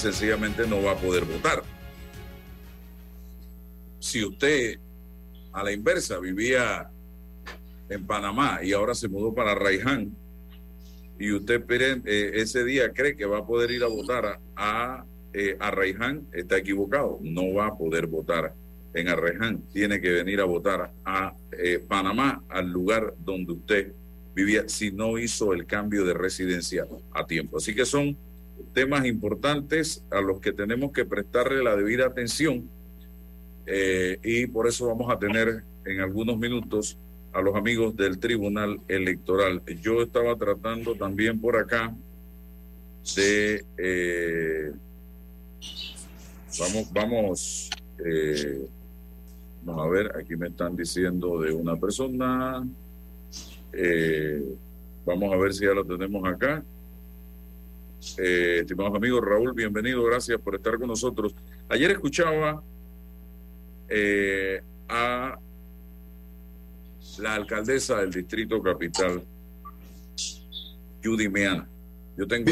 sencillamente no va a poder votar. Si usted a la inversa vivía en Panamá y ahora se mudó para Raiján y usted eh, ese día cree que va a poder ir a votar a, eh, a Raiján, está equivocado, no va a poder votar en Arreján, tiene que venir a votar a eh, Panamá, al lugar donde usted vivía, si no hizo el cambio de residencia a tiempo. Así que son temas importantes a los que tenemos que prestarle la debida atención eh, y por eso vamos a tener en algunos minutos a los amigos del Tribunal Electoral. Yo estaba tratando también por acá de... Eh, vamos, vamos Vamos a ver, aquí me están diciendo de una persona. Eh, vamos a ver si ya lo tenemos acá. Eh, estimados amigos, Raúl, bienvenido, gracias por estar con nosotros. Ayer escuchaba eh, a la alcaldesa del Distrito Capital, Judy Meana. Yo tengo.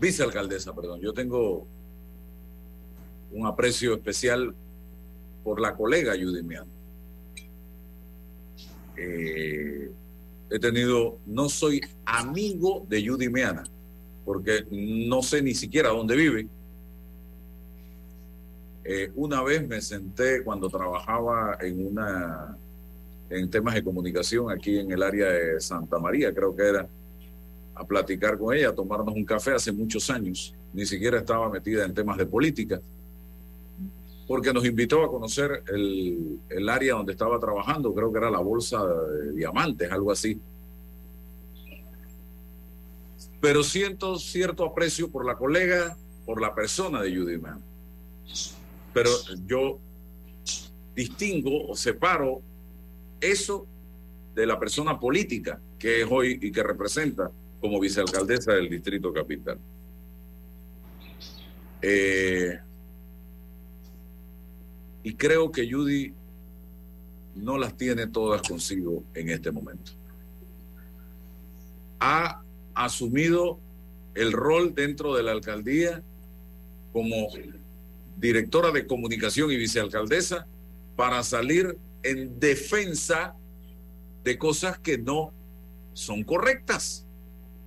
Vicealcaldesa, perdón. Yo tengo un aprecio especial por la colega Judy eh, he tenido, no soy amigo de Judy Meana, porque no sé ni siquiera dónde vive. Eh, una vez me senté cuando trabajaba en una en temas de comunicación aquí en el área de Santa María, creo que era, a platicar con ella, a tomarnos un café hace muchos años. Ni siquiera estaba metida en temas de política porque nos invitó a conocer el, área donde estaba trabajando, creo que era la bolsa de diamantes, algo así. Pero siento cierto aprecio por la colega, por la persona de Judy Mann. Pero yo distingo o separo eso de la persona política que es hoy y que representa como vicealcaldesa del Distrito Capital. Eh, y creo que Judy no las tiene todas consigo en este momento. Ha asumido el rol dentro de la alcaldía como directora de comunicación y vicealcaldesa para salir en defensa de cosas que no son correctas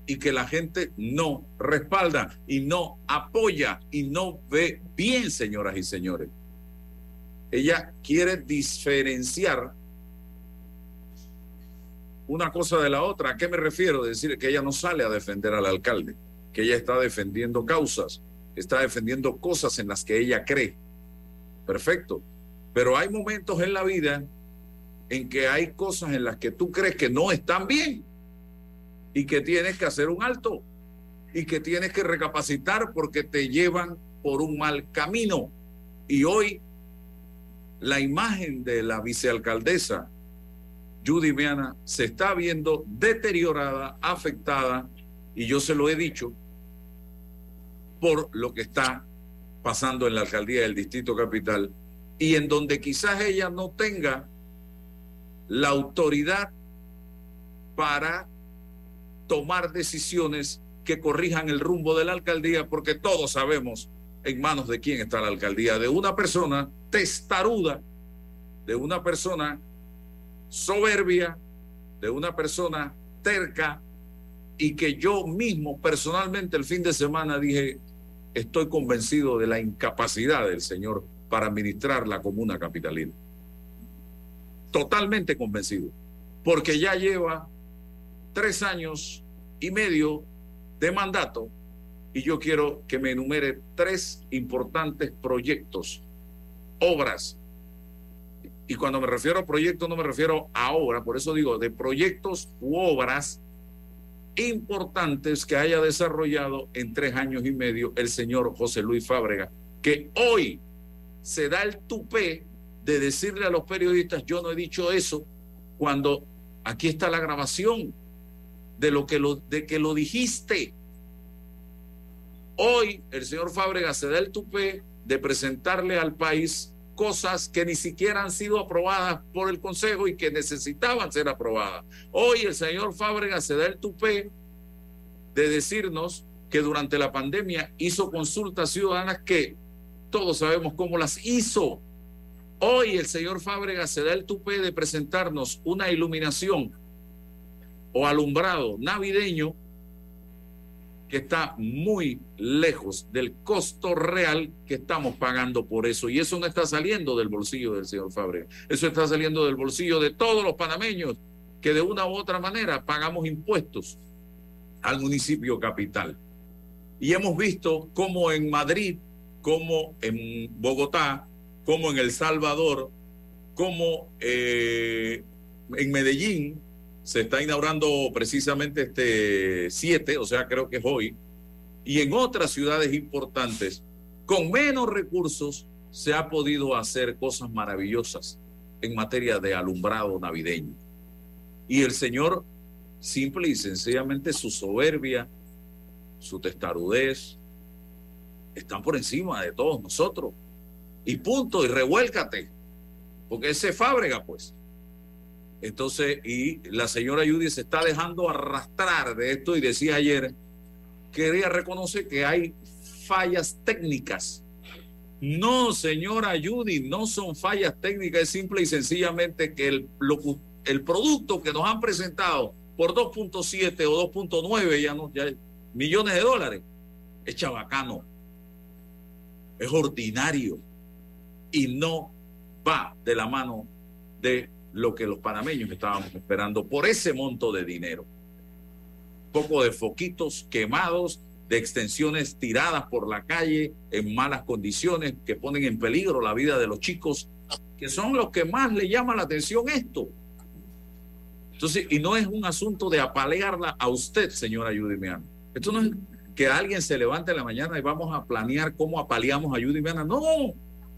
y que la gente no respalda y no apoya y no ve bien, señoras y señores. Ella quiere diferenciar una cosa de la otra. ¿A qué me refiero? Decir que ella no sale a defender al alcalde, que ella está defendiendo causas, está defendiendo cosas en las que ella cree. Perfecto. Pero hay momentos en la vida en que hay cosas en las que tú crees que no están bien y que tienes que hacer un alto y que tienes que recapacitar porque te llevan por un mal camino. Y hoy la imagen de la vicealcaldesa Judy Meana se está viendo deteriorada, afectada, y yo se lo he dicho, por lo que está pasando en la alcaldía del Distrito Capital y en donde quizás ella no tenga la autoridad para tomar decisiones que corrijan el rumbo de la alcaldía, porque todos sabemos en manos de quién está la alcaldía, de una persona testaruda, de una persona soberbia, de una persona terca, y que yo mismo personalmente el fin de semana dije, estoy convencido de la incapacidad del Señor para administrar la comuna capitalina. Totalmente convencido, porque ya lleva tres años y medio de mandato y yo quiero que me enumere tres importantes proyectos, obras. Y cuando me refiero a proyectos no me refiero a obra, por eso digo de proyectos u obras importantes que haya desarrollado en tres años y medio el señor José Luis Fábrega, que hoy se da el tupé de decirle a los periodistas, yo no he dicho eso, cuando aquí está la grabación de lo que lo, de que lo dijiste. Hoy el señor Fábrega se da el tupé de presentarle al país cosas que ni siquiera han sido aprobadas por el Consejo y que necesitaban ser aprobadas. Hoy el señor Fábrega se da el tupé de decirnos que durante la pandemia hizo consultas ciudadanas que todos sabemos cómo las hizo. Hoy el señor Fábrega se da el tupé de presentarnos una iluminación o alumbrado navideño que está muy lejos del costo real que estamos pagando por eso. Y eso no está saliendo del bolsillo del señor Fábrega. Eso está saliendo del bolsillo de todos los panameños que de una u otra manera pagamos impuestos al municipio capital. Y hemos visto cómo en Madrid, como en Bogotá, como en El Salvador, como eh, en Medellín, se está inaugurando precisamente este 7, o sea, creo que es hoy, y en otras ciudades importantes, con menos recursos, se ha podido hacer cosas maravillosas en materia de alumbrado navideño. Y el Señor, simple y sencillamente, su soberbia, su testarudez, están por encima de todos nosotros. Y punto, y revuélcate, porque ese fábrega, pues. Entonces, y la señora Judy se está dejando arrastrar de esto y decía ayer, quería reconocer que hay fallas técnicas. No, señora Judy, no son fallas técnicas, es simple y sencillamente que el, el producto que nos han presentado por 2.7 o 2.9 ya no, ya millones de dólares es chabacano, es ordinario y no va de la mano de lo que los panameños estábamos esperando por ese monto de dinero. Poco de foquitos quemados, de extensiones tiradas por la calle en malas condiciones que ponen en peligro la vida de los chicos, que son los que más le llama la atención esto. Entonces, y no es un asunto de apalearla a usted, señora Meana. Esto no es que alguien se levante en la mañana y vamos a planear cómo apaleamos a Meana. No,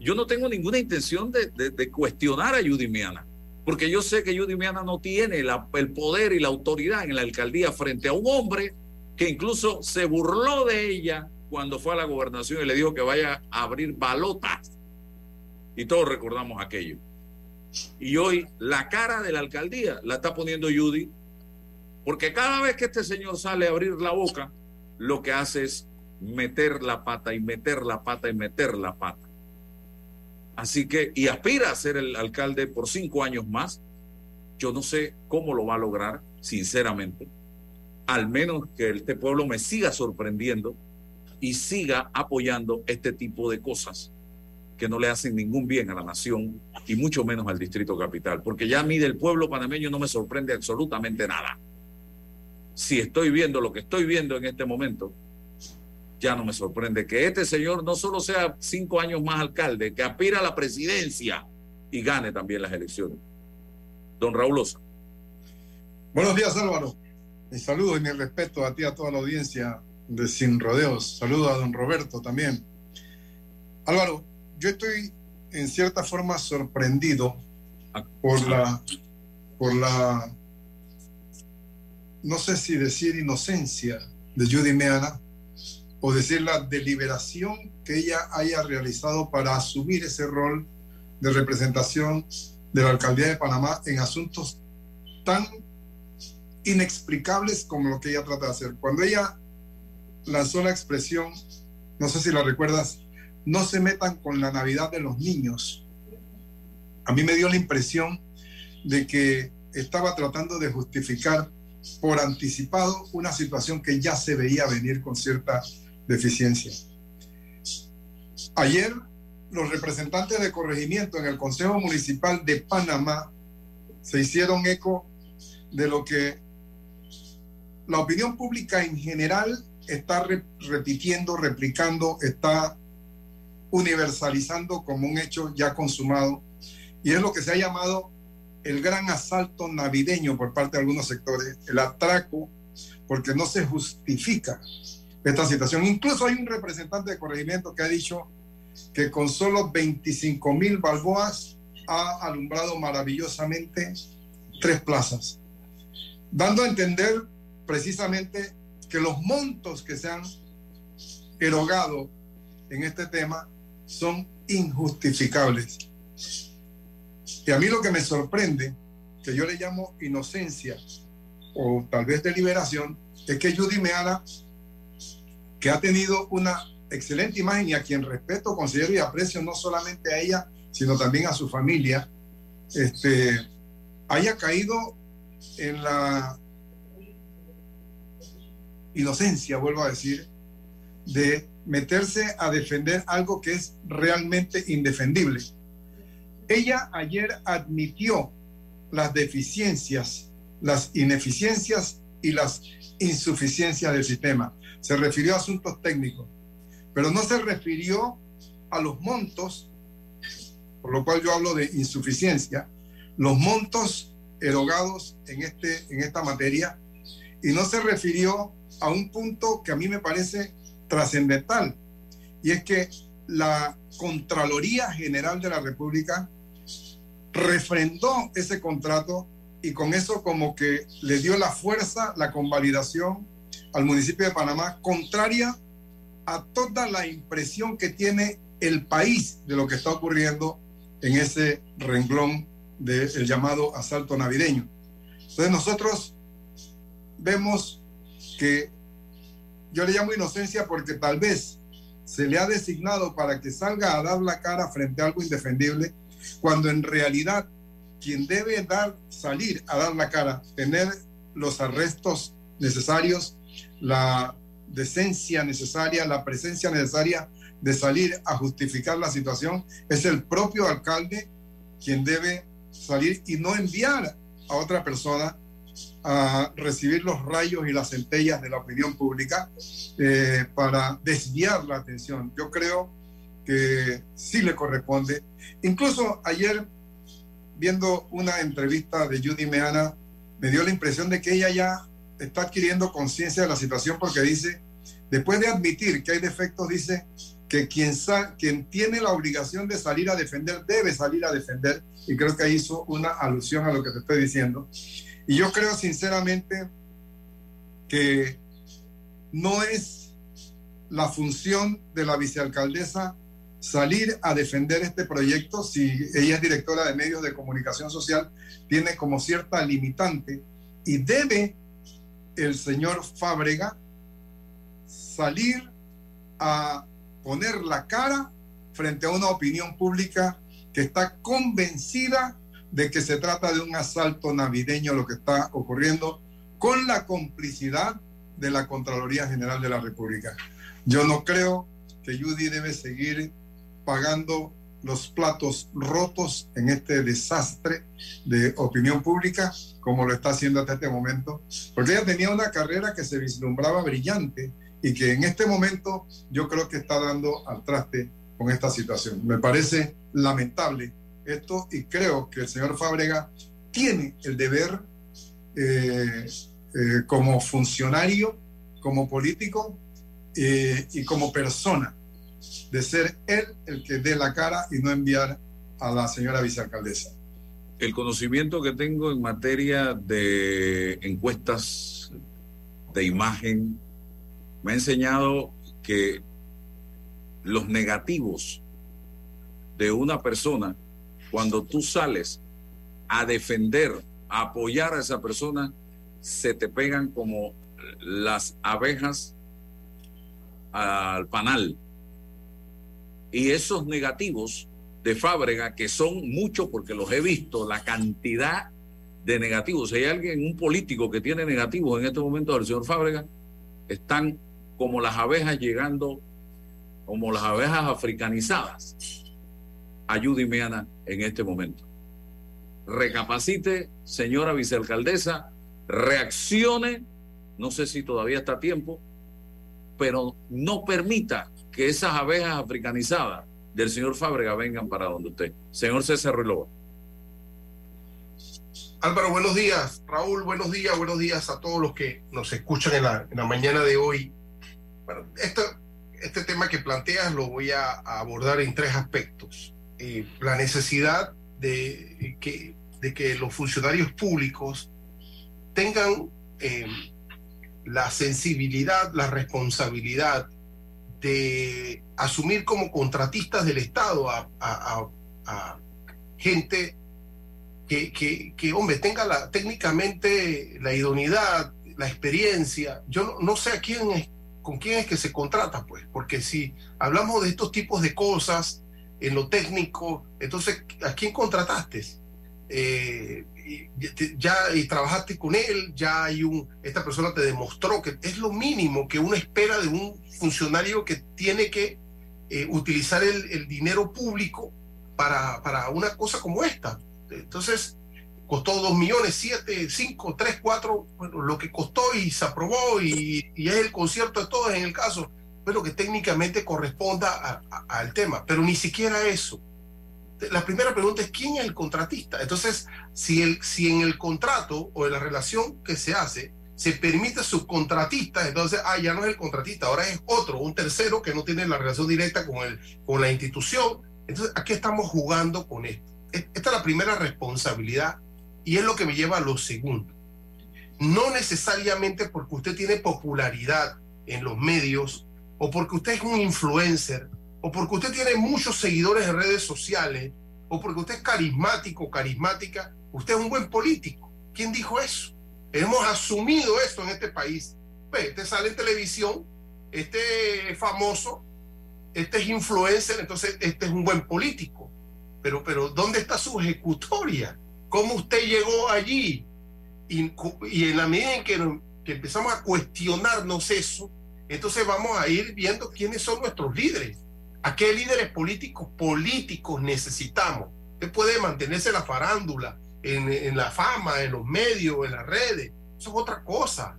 yo no tengo ninguna intención de, de cuestionar a Meana porque yo sé que Judy Miana no tiene el poder y la autoridad en la alcaldía frente a un hombre que incluso se burló de ella cuando fue a la gobernación y le dijo que vaya a abrir balotas. Y todos recordamos aquello. Y hoy la cara de la alcaldía la está poniendo Judy, porque cada vez que este señor sale a abrir la boca, lo que hace es meter la pata y meter la pata y meter la pata. Así que, y aspira a ser el alcalde por cinco años más. Yo no sé cómo lo va a lograr, sinceramente. Al menos que este pueblo me siga sorprendiendo y siga apoyando este tipo de cosas que no le hacen ningún bien a la nación y mucho menos al distrito capital. Porque ya a mí del pueblo panameño no me sorprende absolutamente nada. Si estoy viendo lo que estoy viendo en este momento, ya no me sorprende que este señor no solo sea cinco años más alcalde, que aspira a la presidencia y gane también las elecciones. Don Raúl Osa. Buenos días, Álvaro. Mi saludo y mi respeto a ti, a toda la audiencia de Sin Rodeos. Saludo a don Roberto también. Álvaro, yo estoy en cierta forma sorprendido por la, por la, no sé si decir inocencia de Judy Meana, o decir la deliberación que ella haya realizado para asumir ese rol de representación de la alcaldía de Panamá en asuntos tan inexplicables como lo que ella trata de hacer. Cuando ella lanzó la expresión, no sé si la recuerdas, no se metan con la Navidad de los niños, a mí me dio la impresión de que estaba tratando de justificar por anticipado una situación que ya se veía venir con cierta deficiencia. Ayer, los representantes de corregimiento en el Consejo Municipal de Panamá se hicieron eco de lo que la opinión pública en general está repitiendo, replicando, está universalizando como un hecho ya consumado, y es lo que se ha llamado el gran asalto navideño por parte de algunos sectores, el atraco, porque no se justifica esta situación. Incluso hay un representante de corregimiento que ha dicho que con solo 25 mil balboas ha alumbrado maravillosamente tres plazas, dando a entender precisamente que los montos que se han erogado en este tema son injustificables. Y a mí lo que me sorprende, que yo le llamo inocencia o tal vez deliberación, es que Judy Meana que ha tenido una excelente imagen y a quien respeto, considero y aprecio no solamente a ella, sino también a su familia, este, haya caído en la inocencia, vuelvo a decir, de meterse a defender algo que es realmente indefendible. Ella ayer admitió las deficiencias, las ineficiencias y las insuficiencias del sistema. Se refirió a asuntos técnicos, pero no se refirió a los montos, por lo cual yo hablo de insuficiencia, los montos erogados en, este, en esta materia, y no se refirió a un punto que a mí me parece trascendental, y es que la Contraloría General de la República refrendó ese contrato y con eso como que le dio la fuerza, la convalidación al municipio de Panamá, contraria a toda la impresión que tiene el país de lo que está ocurriendo en ese renglón del llamado asalto navideño. Entonces nosotros vemos que yo le llamo inocencia porque tal vez se le ha designado para que salga a dar la cara frente a algo indefendible, cuando en realidad quien debe dar, salir a dar la cara, tener los arrestos necesarios, la decencia necesaria, la presencia necesaria de salir a justificar la situación, es el propio alcalde quien debe salir y no enviar a otra persona a recibir los rayos y las centellas de la opinión pública eh, para desviar la atención. Yo creo que sí le corresponde. Incluso ayer, viendo una entrevista de Judy Meana, me dio la impresión de que ella ya está adquiriendo conciencia de la situación porque dice, después de admitir que hay defectos, dice que quien, quien tiene la obligación de salir a defender debe salir a defender. Y creo que hizo una alusión a lo que te estoy diciendo. Y yo creo sinceramente que no es la función de la vicealcaldesa salir a defender este proyecto si ella es directora de medios de comunicación social, tiene como cierta limitante y debe el señor Fábrega salir a poner la cara frente a una opinión pública que está convencida de que se trata de un asalto navideño lo que está ocurriendo con la complicidad de la Contraloría General de la República. Yo no creo que Judy debe seguir pagando los platos rotos en este desastre de opinión pública como lo está haciendo hasta este momento, porque ella tenía una carrera que se vislumbraba brillante y que en este momento yo creo que está dando al traste con esta situación. Me parece lamentable esto y creo que el señor Fábrega tiene el deber eh, eh, como funcionario, como político eh, y como persona de ser él el que dé la cara y no enviar a la señora vicealcaldesa. El conocimiento que tengo en materia de encuestas de imagen me ha enseñado que los negativos de una persona cuando tú sales a defender, a apoyar a esa persona, se te pegan como las abejas al panal. Y esos negativos de Fábrega, que son muchos porque los he visto, la cantidad de negativos. Si hay alguien, un político que tiene negativos en este momento del señor Fábrega, están como las abejas llegando, como las abejas africanizadas ayúdeme, Ana, en este momento. Recapacite, señora vicealcaldesa, reaccione, no sé si todavía está a tiempo, pero no permita que esas abejas africanizadas del señor Fábrega vengan para donde usted. Señor César Relova. Álvaro, buenos días. Raúl, buenos días. Buenos días a todos los que nos escuchan en la, en la mañana de hoy. Bueno, este, este tema que planteas lo voy a abordar en tres aspectos. Eh, la necesidad de que, de que los funcionarios públicos tengan eh, la sensibilidad, la responsabilidad de asumir como contratistas del Estado a, gente que, que, hombre, tenga la, técnicamente la idoneidad, la experiencia. Yo no, sé a quién con quién es que se contrata, pues, porque si hablamos de estos tipos de cosas en lo técnico, entonces, ¿a quién contrataste? Eh, ya y trabajaste con él, ya hay un, esta persona te demostró que es lo mínimo que uno espera de un funcionario que tiene que eh, utilizar el, el, dinero público para, para una cosa como esta. Entonces, costó dos millones, siete, cinco, tres, cuatro, bueno, lo que costó y se aprobó y, y, es el concierto de todos en el caso, pero que técnicamente corresponda al tema, pero ni siquiera eso. La primera pregunta es quién es el contratista. Entonces, si, el, si en el contrato o en la relación que se hace se permite subcontratista, entonces, ah, ya no es el contratista, ahora es otro, un tercero que no tiene la relación directa con, el, con la institución. Entonces, aquí estamos jugando con esto. Esta es la primera responsabilidad y es lo que me lleva a lo segundo. No necesariamente porque usted tiene popularidad en los medios o porque usted es un influencer o porque usted tiene muchos seguidores en redes sociales o porque usted es carismático, carismática, usted es un buen político. ¿Quién dijo eso? Hemos asumido esto en este país. Pues, este sale en televisión, este es famoso, este es influencer, entonces este es un buen político. Pero, pero ¿dónde está su ejecutoria? ¿Cómo usted llegó allí? Y, en la medida en que empezamos a cuestionarnos eso, entonces vamos a ir viendo quiénes son nuestros líderes. ¿A qué líderes políticos políticos necesitamos? Usted puede mantenerse en la farándula, en, en, la fama, en los medios, en las redes. Eso es otra cosa.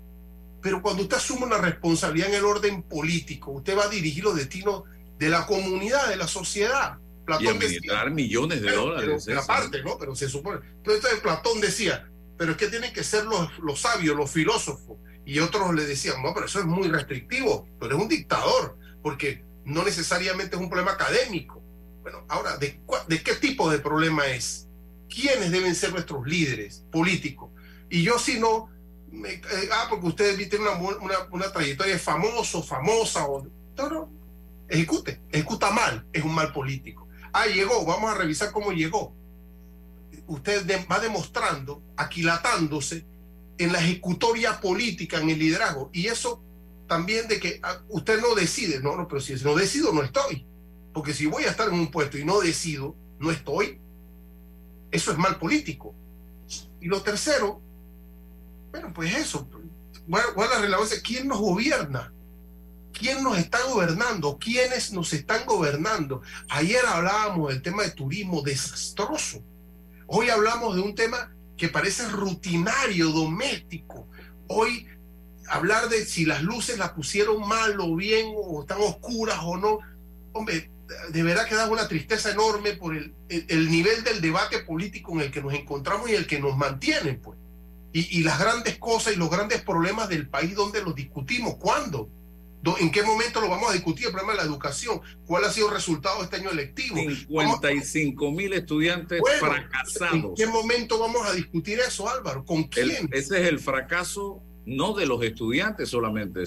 Pero cuando usted asume una responsabilidad en el orden político, usted va a dirigir los destinos de la comunidad, de la sociedad. Platón y administrar decía, millones de pero, dólares. Pero, aparte, ¿no? Pero se supone. Entonces Platón decía, pero es que tienen que ser los, los sabios, los filósofos. Y otros le decían, no, pero eso es muy restrictivo, pero es un dictador, porque no necesariamente es un problema académico. Bueno, ahora, ¿de, de qué tipo de problema es? ¿Quiénes deben ser nuestros líderes políticos? Y yo si no, me, eh, ah, porque ustedes tienen una, una, una trayectoria famoso, famosa, o, no, no, ejecute, ejecuta mal, es un mal político. Ah, llegó, vamos a revisar cómo llegó. Usted va demostrando, aquilatándose en la ejecutoria política, en el liderazgo. Y eso también de que ah, usted no decide, no, no, pero si no decido, no estoy. Porque si voy a estar en un puesto y no decido, no estoy, eso es mal político. Y lo tercero, bueno, pues eso, ¿cuál, cuál es la relevancia? ¿Quién nos gobierna? ¿Quién nos está gobernando? ¿Quiénes nos están gobernando? Ayer hablábamos del tema de turismo desastroso. Hoy hablamos de un tema que parece rutinario, doméstico. Hoy hablar de si las luces las pusieron mal o bien, o están oscuras o no. Hombre, de verdad que da una tristeza enorme por el, el, el, nivel del debate político en el que nos encontramos y el que nos mantiene, pues. Y, y las grandes cosas y los grandes problemas del país donde los discutimos. ¿Cuándo? ¿En qué momento lo vamos a discutir? El problema de la educación. ¿Cuál ha sido el resultado de este año lectivo? 55 mil estudiantes bueno, fracasados. ¿En qué momento vamos a discutir eso, Álvaro? ¿Con quién? El, ese es el fracaso no de los estudiantes solamente,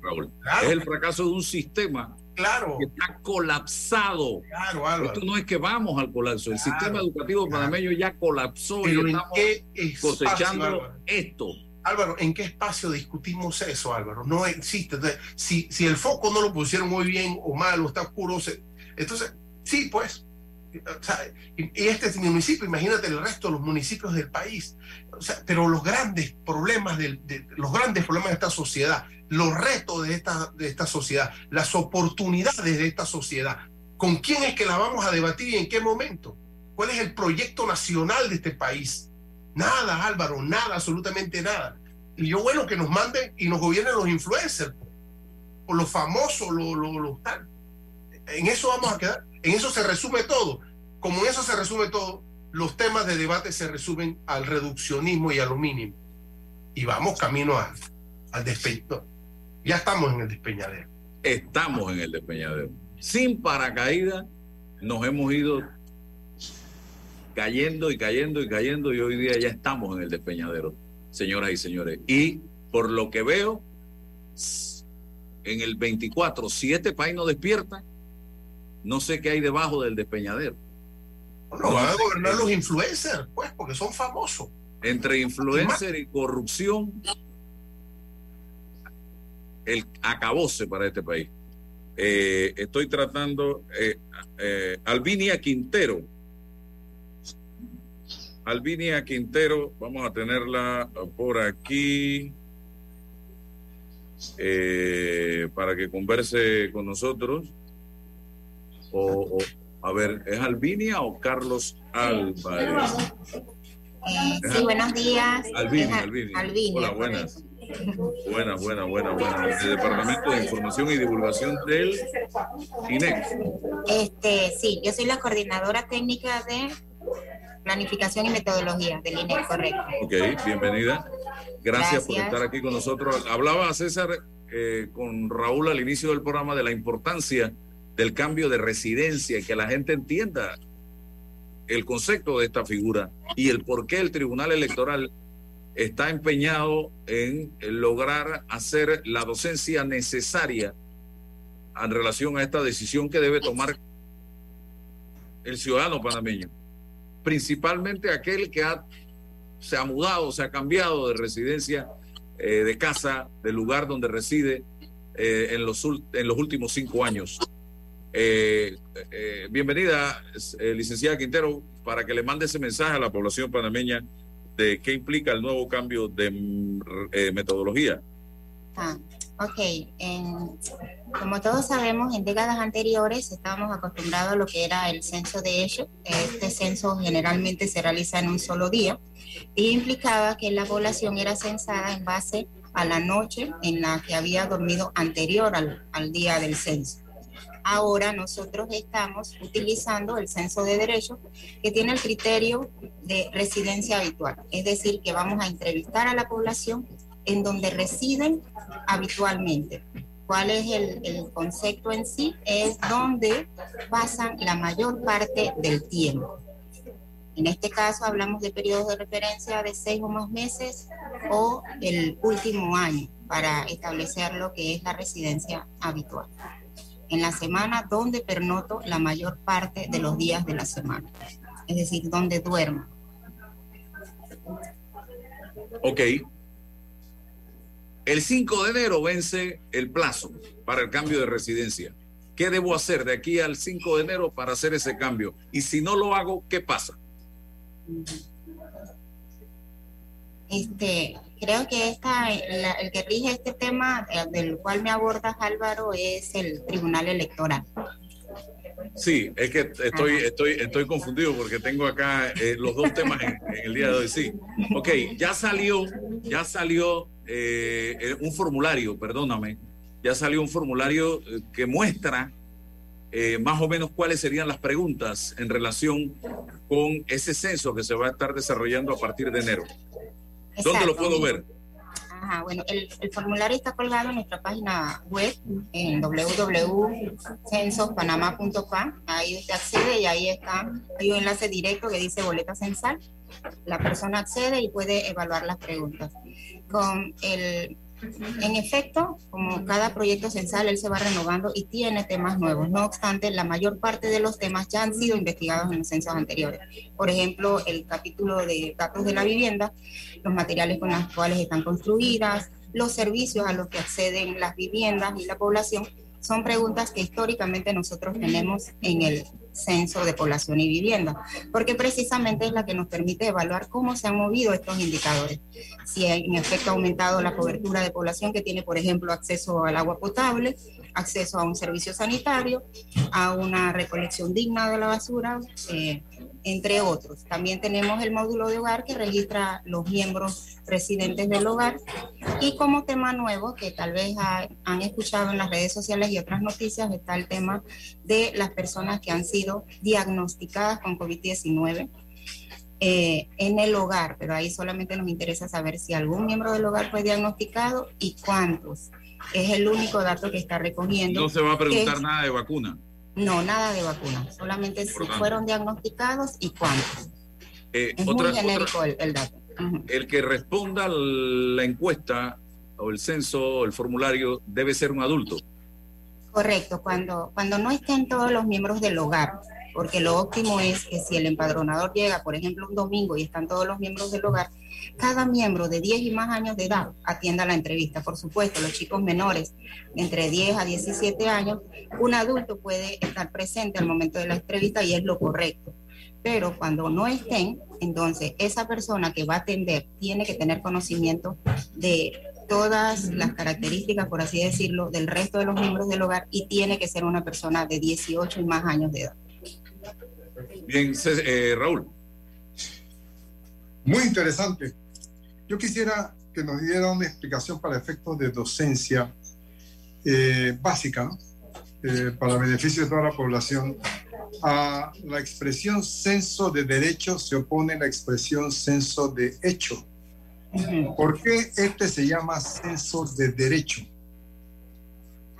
Raúl. Claro, es el fracaso de un sistema claro. que está colapsado. Claro, Álvaro. Esto no es que vamos al colapso, el sistema educativo panameño ya colapsó Pero y ¿en estamos espacio, cosechando Álvaro? esto. Álvaro, ¿en qué espacio discutimos eso, Álvaro? No existe. Entonces, si, si el foco no lo pusieron muy bien o mal o está oscuro, se, entonces, sí, pues. Y, este municipio, imagínate el resto de los municipios del país. Pero los grandes problemas de, los grandes problemas de esta sociedad, los retos de esta, de esta sociedad, las oportunidades de esta sociedad, ¿con quién es que la vamos a debatir y en qué momento? ¿Cuál es el proyecto nacional de este país? Nada, Álvaro, nada, absolutamente nada. Y yo, bueno, que nos manden y nos gobiernen los influencers, o los famosos, los, los. En eso vamos a quedar. En eso se resume todo. Como en eso se resume todo, los temas de debate se resumen al reduccionismo y a lo mínimo. Y vamos camino a, al despeñadero. Ya estamos en el despeñadero. Estamos en el despeñadero. Sin paracaídas nos hemos ido cayendo y cayendo y cayendo y hoy día ya estamos en el despeñadero, señoras y señores. Y por lo que veo, en el 24, si este país no despierta, no sé qué hay debajo del despeñadero. No, van a gobernar los influencers, pues, porque son famosos. Entre influencer y corrupción, el acabose para este país. Eh, estoy tratando, eh, eh, Alvinia Quintero. Alvinia Quintero, vamos a tenerla por aquí para que converse con nosotros. O, a ver, ¿es Alvinia o Carlos Álvarez? sí, buenos días. Alvinia, Alvinia. Hola, buenas. Buena, buena, buena, buena. El Departamento de Información y Divulgación del INEC. Este, sí, yo soy la coordinadora técnica de planificación y metodología del INEC, correcto. Ok, bienvenida. Gracias, por estar aquí con nosotros. Hablaba César eh, con Raúl al inicio del programa de la importancia del cambio de residencia y que la gente entienda el concepto de esta figura y el por qué el Tribunal Electoral está empeñado en lograr hacer la docencia necesaria en relación a esta decisión que debe tomar el ciudadano panameño, principalmente aquel que ha, se ha mudado, se ha cambiado de residencia, eh, de casa, del lugar donde reside eh, en, los, en los últimos cinco años. Eh, bienvenida, licenciada Quintero, para que le mande ese mensaje a la población panameña de qué implica el nuevo cambio de mm, eh, metodología. Ah, ok. como todos sabemos, en décadas anteriores estábamos acostumbrados a lo que era el censo de hecho. Este censo generalmente se realiza en un solo día y implicaba que la población era censada en base a la noche en la que había dormido anterior al, al día del censo. Ahora nosotros estamos utilizando el censo de derechos que tiene el criterio de residencia habitual, es decir, que vamos a entrevistar a la población en donde residen habitualmente. ¿Cuál es el, concepto en sí? Es donde pasan la mayor parte del tiempo. En este caso hablamos de periodos de referencia de seis o más meses o el último año para establecer lo que es la residencia habitual en la semana donde pernoto la mayor parte de los días de la semana, es decir, donde duermo. Ok. El 5 de enero vence el plazo para el cambio de residencia. ¿Qué debo hacer de aquí al 5 de enero para hacer ese cambio? Y si no lo hago, ¿qué pasa? Este, creo que esta, el que rige este tema eh, del cual me abordas Álvaro es el Tribunal Electoral. Sí, es que estoy, estoy, estoy confundido porque tengo acá eh, los dos temas en, el día de hoy. Sí, ok, ya salió, ya salió eh, un formulario, perdóname, ya salió un formulario que muestra más o menos cuáles serían las preguntas en relación con ese censo que se va a estar desarrollando a partir de enero. ¿Dónde lo puedo ver? Ajá, bueno, el, formulario está colgado en nuestra página web en www.censospanama.com. Ahí usted accede y ahí está, hay un enlace directo que dice boleta censal. La persona accede y puede evaluar las preguntas. Con el en efecto, como cada proyecto censal, él se va renovando y tiene temas nuevos. No obstante, la mayor parte de los temas ya han sido investigados en los censos anteriores. Por ejemplo, el capítulo de datos de la vivienda, los materiales con los cuales están construidas, los servicios a los que acceden las viviendas y la población, son preguntas que históricamente nosotros tenemos en el censo de población y vivienda, porque precisamente es la que nos permite evaluar cómo se han movido estos indicadores. Si en efecto ha aumentado la cobertura de población que tiene, por ejemplo, acceso al agua potable, acceso a un servicio sanitario, a una recolección digna de la basura, eh, entre otros. También tenemos el módulo de hogar que registra los miembros residentes del hogar y como tema nuevo que tal vez han escuchado en las redes sociales y otras noticias está el tema de las personas que han sido diagnosticadas con COVID-19. Eh, en el hogar, pero ahí solamente nos interesa saber si algún miembro del hogar fue diagnosticado y cuántos. Es el único dato que está recogiendo. No se va a preguntar nada de vacuna. No, nada de vacunas, solamente si fueron diagnosticados y cuántos. Eh, es muy genérico el, dato. El que responda la encuesta o el censo o el formulario debe ser un adulto. Correcto, cuando, cuando no estén todos los miembros del hogar, porque lo óptimo es que si el empadronador llega, por ejemplo, un domingo y están todos los miembros del hogar, cada miembro de 10 y más años de edad atienda la entrevista. Por supuesto, los chicos menores entre 10 a 17 años, un adulto puede estar presente al momento de la entrevista y es lo correcto. Pero cuando no estén, entonces esa persona que va a atender tiene que tener conocimiento de todas las características, por así decirlo, del resto de los miembros del hogar y tiene que ser una persona de 18 y más años de edad. Bien, eh, Raúl. Muy interesante. Yo quisiera que nos diera una explicación para efectos de docencia eh, básica, eh, para beneficio de toda la población. A la expresión censo de derecho se opone la expresión censo de hecho. ¿Por qué este se llama censo de derecho?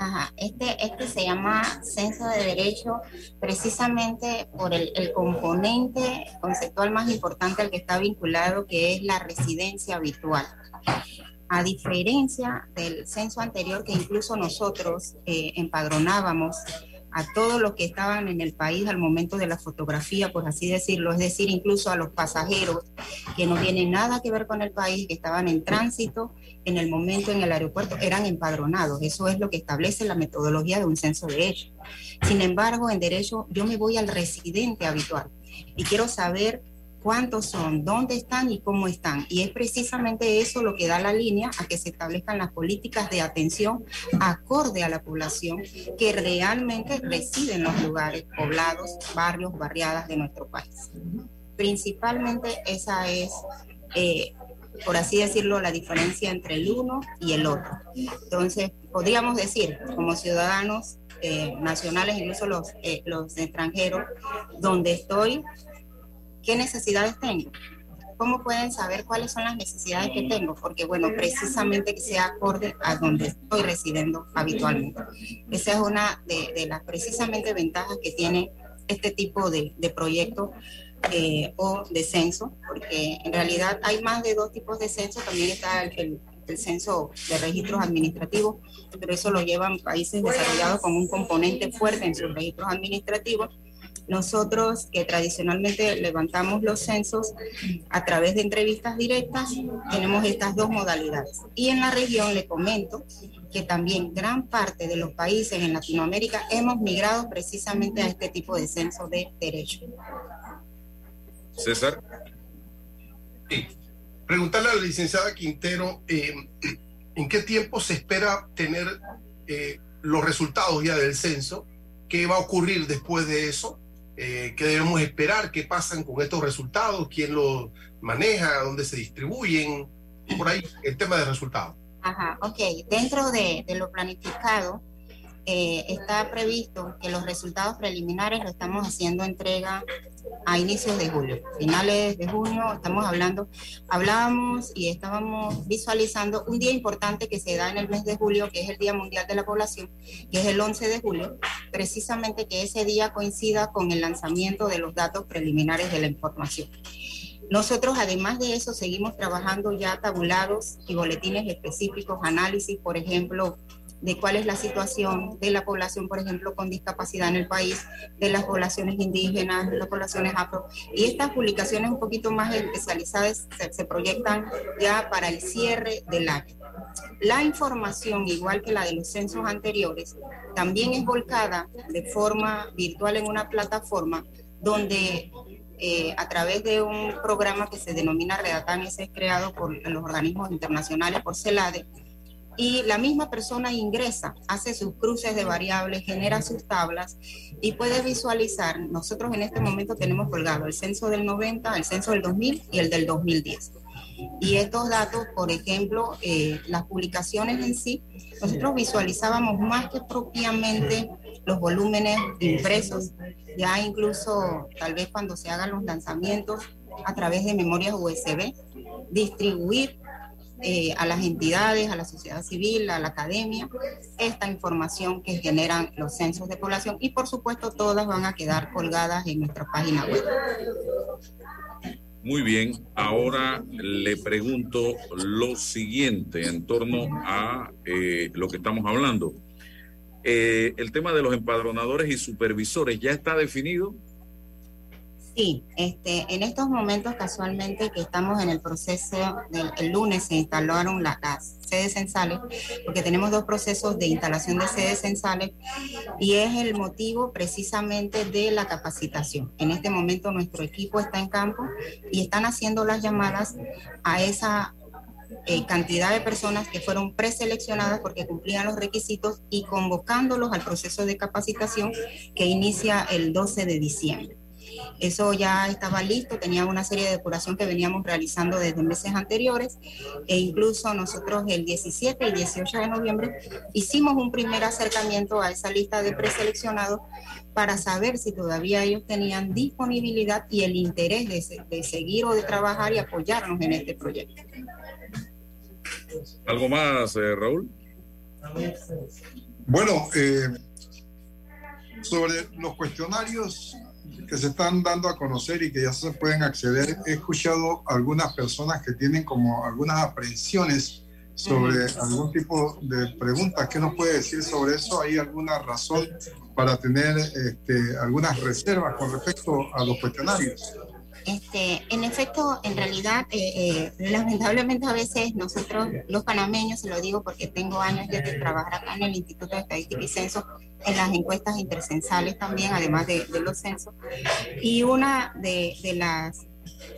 Ajá, este, este se llama censo de derecho precisamente por el, el, componente conceptual más importante al que está vinculado, que es la residencia habitual. A diferencia del censo anterior que incluso nosotros eh, empadronábamos a todos los que estaban en el país al momento de la fotografía, por así decirlo, es decir, incluso a los pasajeros que no tienen nada que ver con el país, que estaban en tránsito en el momento en el aeropuerto, eran empadronados. Eso es lo que establece la metodología de un censo de hecho. Sin embargo, en derecho yo me voy al residente habitual y quiero saber cuántos son, dónde están y cómo están. Y es precisamente eso lo que da la línea a que se establezcan las políticas de atención acorde a la población que realmente reside en los lugares poblados, barrios, barriadas de nuestro país. Principalmente esa es, eh, por así decirlo, la diferencia entre el uno y el otro. Entonces, podríamos decir, como ciudadanos eh, nacionales, incluso los, eh, los extranjeros, donde estoy ¿Qué necesidades tengo? ¿Cómo pueden saber cuáles son las necesidades que tengo? Porque, bueno, precisamente que sea acorde a donde estoy residiendo habitualmente. Esa es una de, las precisamente ventajas que tiene este tipo de, de proyectos eh, o de censo, porque en realidad hay más de dos tipos de censo. También está el, el censo de registros administrativos, pero eso lo llevan países desarrollados con un componente fuerte en sus registros administrativos nosotros que tradicionalmente levantamos los censos a través de entrevistas directas, tenemos estas dos modalidades. Y en la región le comento que también gran parte de los países en Latinoamérica hemos migrado precisamente a este tipo de censo de derecho. César. Sí. Preguntarle a la licenciada Quintero, eh, ¿en qué tiempo se espera tener eh, los resultados ya del censo? ¿Qué va a ocurrir después de eso? eh, qué debemos esperar, qué pasan con estos resultados, quién los maneja, dónde se distribuyen, por ahí el tema de resultados. Ajá, ok. Dentro de, de lo planificado, eh, está previsto que los resultados preliminares lo estamos haciendo entrega a inicios de julio, finales de junio, estamos hablando, hablábamos y estábamos visualizando un día importante que se da en el mes de julio, que es el Día Mundial de la Población, que es el 11 de julio, precisamente que ese día coincida con el lanzamiento de los datos preliminares de la información. Nosotros, además de eso, seguimos trabajando ya tabulados y boletines específicos, análisis, por ejemplo, de cuál es la situación de la población, por ejemplo, con discapacidad en el país, de las poblaciones indígenas, de las poblaciones afro. Y estas publicaciones un poquito más especializadas se, proyectan ya para el cierre del año. La información, igual que la de los censos anteriores, también es volcada de forma virtual en una plataforma donde eh, a través de un programa que se denomina Redatan, ese es creado por los organismos internacionales, por CELADE, y la misma persona ingresa, hace sus cruces de variables, genera sus tablas y puede visualizar. Nosotros en este momento tenemos colgado el censo del 90, el censo del 2000 y el del 2010. Y estos datos, por ejemplo, eh, las publicaciones en sí, nosotros visualizábamos más que propiamente los volúmenes impresos, ya incluso tal vez cuando se hagan los lanzamientos a través de memorias USB, distribuir eh, a las entidades, a la sociedad civil, a la academia, esta información que generan los censos de población y por supuesto todas van a quedar colgadas en nuestra página web. Muy bien, ahora le pregunto lo siguiente en torno a eh, lo que estamos hablando. Eh, el tema de los empadronadores y supervisores ya está definido Sí, este, en estos momentos casualmente que estamos en el proceso, del, el lunes se instalaron las sedes censales, porque tenemos dos procesos de instalación de sedes censales y es el motivo precisamente de la capacitación. En este momento nuestro equipo está en campo y están haciendo las llamadas a esa eh, cantidad de personas que fueron preseleccionadas porque cumplían los requisitos y convocándolos al proceso de capacitación que inicia el 12 de diciembre. Eso ya estaba listo, tenía una serie de depuración que veníamos realizando desde meses anteriores e incluso nosotros el 17 y 18 de noviembre hicimos un primer acercamiento a esa lista de preseleccionados para saber si todavía ellos tenían disponibilidad y el interés de, de seguir o de trabajar y apoyarnos en este proyecto. ¿Algo más, eh, Raúl? Bueno, eh, sobre los cuestionarios que se están dando a conocer y que ya se pueden acceder, he escuchado algunas personas que tienen como algunas aprehensiones sobre algún tipo de preguntas. ¿Qué nos puede decir sobre eso? ¿Hay alguna razón para tener este, algunas reservas con respecto a los cuestionarios? Este, en efecto, en realidad, eh, eh, lamentablemente a veces nosotros, los panameños, se lo digo porque tengo años de trabajar acá en el Instituto de Estadística y Censo, en las encuestas intercensales también, además de, de los censos, y una de las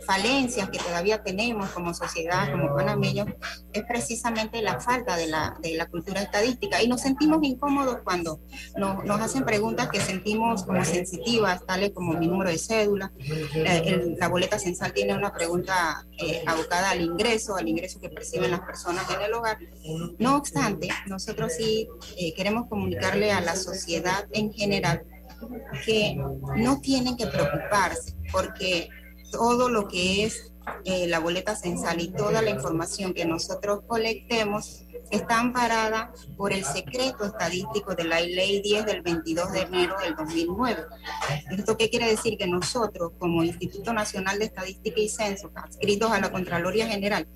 falencias que todavía tenemos como sociedad, como panameños, es precisamente la falta de la, de la cultura estadística. Y nos sentimos incómodos cuando nos, nos hacen preguntas que sentimos como sensitivas, tales como mi número de cédula. Eh, la boleta censal tiene una pregunta eh, abocada al ingreso, al ingreso que perciben las personas en el hogar. No obstante, nosotros sí eh, queremos comunicarle a la sociedad en general que no tienen que preocuparse porque todo lo que es eh, la boleta censal y toda la información que nosotros colectemos está amparada por el secreto estadístico de la ley 10 del 22 de enero del 2009. ¿Esto qué quiere decir? Que nosotros, como Instituto Nacional de Estadística y Censo, adscritos a la Contraloría General,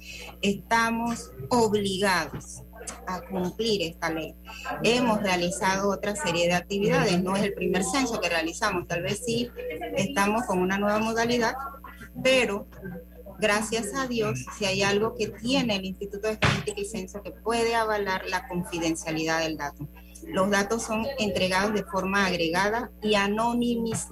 estamos obligados a cumplir esta ley. Hemos realizado otra serie de actividades, no es el primer censo que realizamos, tal vez sí estamos con una nueva modalidad, pero gracias a Dios, si hay algo que tiene el Instituto de Estadística y Censo que puede avalar la confidencialidad del dato. Los datos son entregados de forma agregada y anonimis,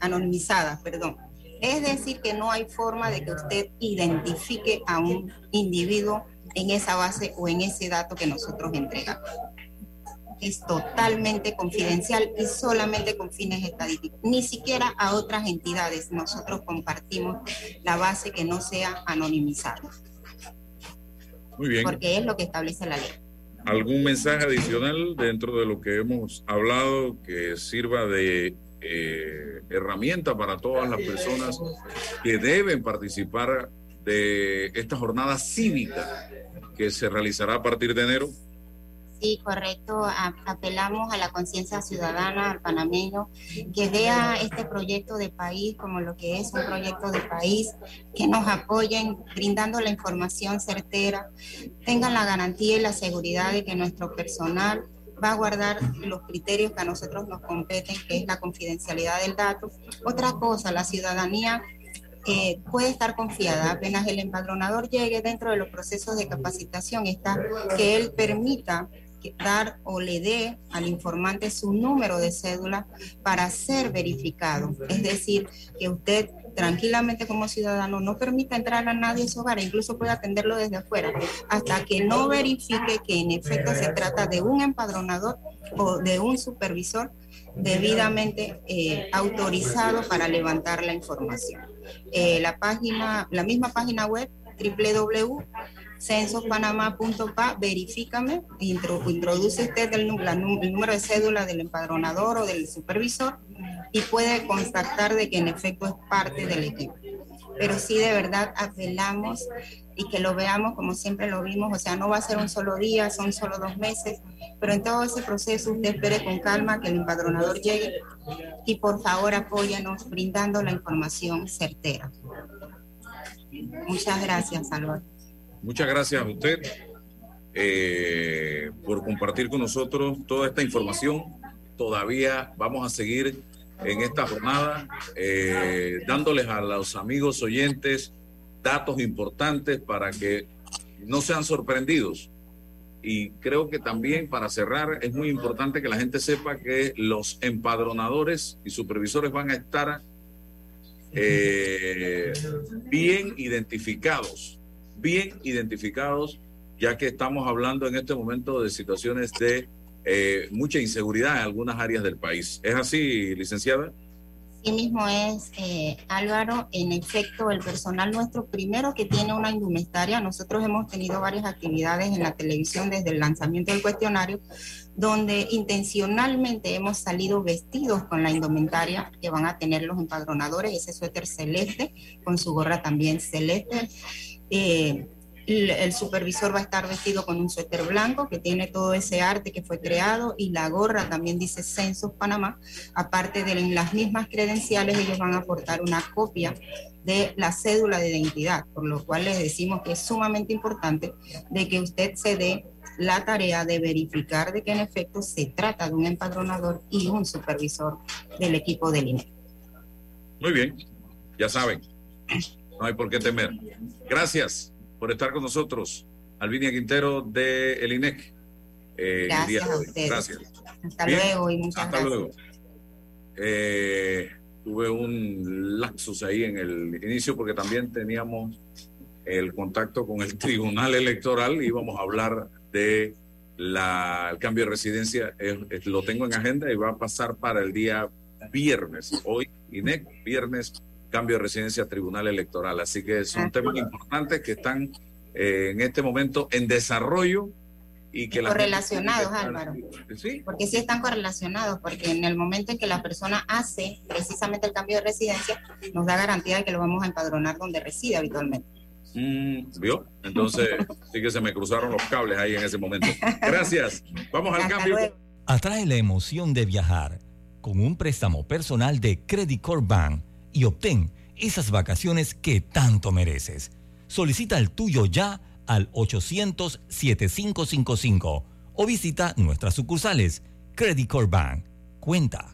anonimizada, perdón. Es decir, que no hay forma de que usted identifique a un individuo en esa base o en ese dato que nosotros entregamos es totalmente confidencial y solamente con fines estadísticos. Ni siquiera a otras entidades nosotros compartimos la base que no sea anonimizada. Muy bien. Porque es lo que establece la ley. ¿Algún mensaje adicional dentro de lo que hemos hablado que sirva de eh, herramienta para todas las personas que deben participar de esta jornada cívica que se realizará a partir de enero? Correcto. apelamos a la conciencia ciudadana, al panameño, que vea este proyecto de país como lo que es un proyecto de país, que nos apoyen brindando la información certera, tengan la garantía y la seguridad de que nuestro personal va a guardar los criterios que a nosotros nos competen, que es la confidencialidad del dato. Otra cosa, la ciudadanía eh, puede estar confiada. Apenas el empadronador llegue dentro de los procesos de capacitación, está que él permita dar o le dé al informante su número de cédula para ser verificado. Es decir, que usted tranquilamente como ciudadano no permita entrar a nadie a su hogar, incluso puede atenderlo desde afuera, hasta que no verifique que en efecto se trata de un empadronador o de un supervisor debidamente eh, autorizado para levantar la información. Eh, la página, la misma página web www censospanamá.pa, verifícame, introduce usted el, número de cédula del empadronador o del supervisor y puede constatar de que en efecto es parte del equipo. Pero sí de verdad apelamos y que lo veamos como siempre lo vimos, o sea, no va a ser un solo día, son solo dos meses, pero en todo ese proceso usted espere con calma que el empadronador llegue y por favor apóyanos brindando la información certera. Muchas gracias, Salvador. Muchas gracias a usted eh, por compartir con nosotros toda esta información. Todavía vamos a seguir en esta jornada, eh, dándoles a los amigos oyentes datos importantes para que no sean sorprendidos. Y creo que también para cerrar es muy importante que la gente sepa que los empadronadores y supervisores van a estar eh, bien identificados, bien identificados, ya que estamos hablando en este momento de situaciones de eh, mucha inseguridad en algunas áreas del país. ¿Es así, licenciada? Sí mismo es, eh, Álvaro, en efecto, el personal nuestro primero que tiene una indumentaria, nosotros hemos tenido varias actividades en la televisión desde el lanzamiento del cuestionario, donde intencionalmente hemos salido vestidos con la indumentaria que van a tener los empadronadores, ese suéter celeste, con su gorra también celeste. Eh, el supervisor va a estar vestido con un suéter blanco que tiene todo ese arte que fue creado y la gorra también dice Censos Panamá. Aparte de las mismas credenciales, ellos van a aportar una copia de la cédula de identidad, por lo cual les decimos que es sumamente importante de que usted se dé la tarea de verificar de que en efecto se trata de un empadronador y un supervisor del equipo del INE. Muy bien, ya saben, no hay por qué temer. Gracias por estar con nosotros. Alvinia Quintero de El INEC. Eh, gracias a ustedes. Gracias. Hasta luego y muchas Hasta luego. Eh, tuve un lapsus ahí en el inicio porque también teníamos el contacto con el Tribunal Electoral y íbamos a hablar de la, el cambio de residencia. lo tengo en agenda y va a pasar para el día viernes. Hoy, INEC, viernes cambio de residencia Tribunal Electoral. Así que son temas importantes que están eh, en este momento en desarrollo y que correlacionados, Álvaro. ¿Sí? Porque sí están correlacionados, porque en el momento en que la persona hace precisamente el cambio de residencia, nos da garantía de que lo vamos a empadronar donde reside habitualmente. Mm, ¿Vio? Entonces sí que se me cruzaron los cables ahí en ese momento. Gracias. Vamos al cambio. Atrae la emoción de viajar con un préstamo personal de Credit Corp Bank y obtén esas vacaciones que tanto mereces. Solicita el tuyo ya al 800-7555 o visita nuestras sucursales. Credit Corp Bank. Cuenta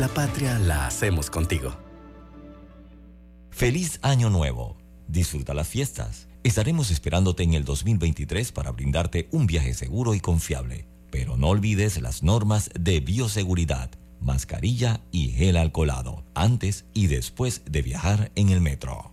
la patria la hacemos contigo. Feliz Año Nuevo. Disfruta las fiestas. Estaremos esperándote en el 2023 para brindarte un viaje seguro y confiable. Pero no olvides las normas de bioseguridad, mascarilla y gel alcoholado, antes y después de viajar en el metro.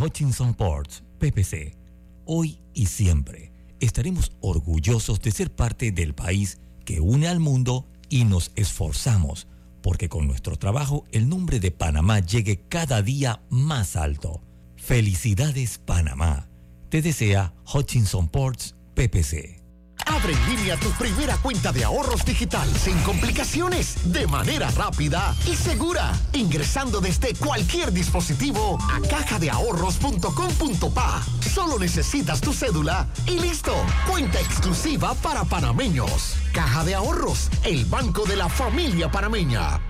Hutchinson Ports, PPC, hoy y siempre estaremos orgullosos de ser parte del país que une al mundo y nos esforzamos porque con nuestro trabajo el nombre de Panamá llegue cada día más alto. Felicidades Panamá. Te desea Hutchinson Ports PPC. Abre en línea tu primera cuenta de ahorros digital sin complicaciones, de manera rápida y segura, ingresando desde cualquier dispositivo a cajadeahorros.com.pa. Solo necesitas tu cédula y listo. Cuenta exclusiva para panameños. Caja de Ahorros, el banco de la familia panameña.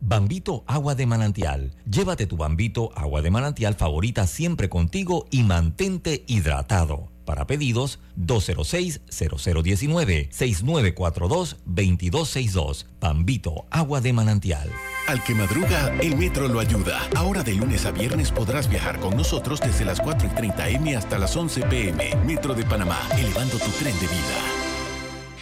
Bambito Agua de Manantial. Llévate tu Bambito Agua de Manantial favorita siempre contigo y mantente hidratado. Para pedidos, 206-0019-6942-2262. Bambito Agua de Manantial. Al que madruga, el metro lo ayuda. Ahora de lunes a viernes podrás viajar con nosotros desde las 4 y 30 M hasta las 11 PM. Metro de Panamá, elevando tu tren de vida.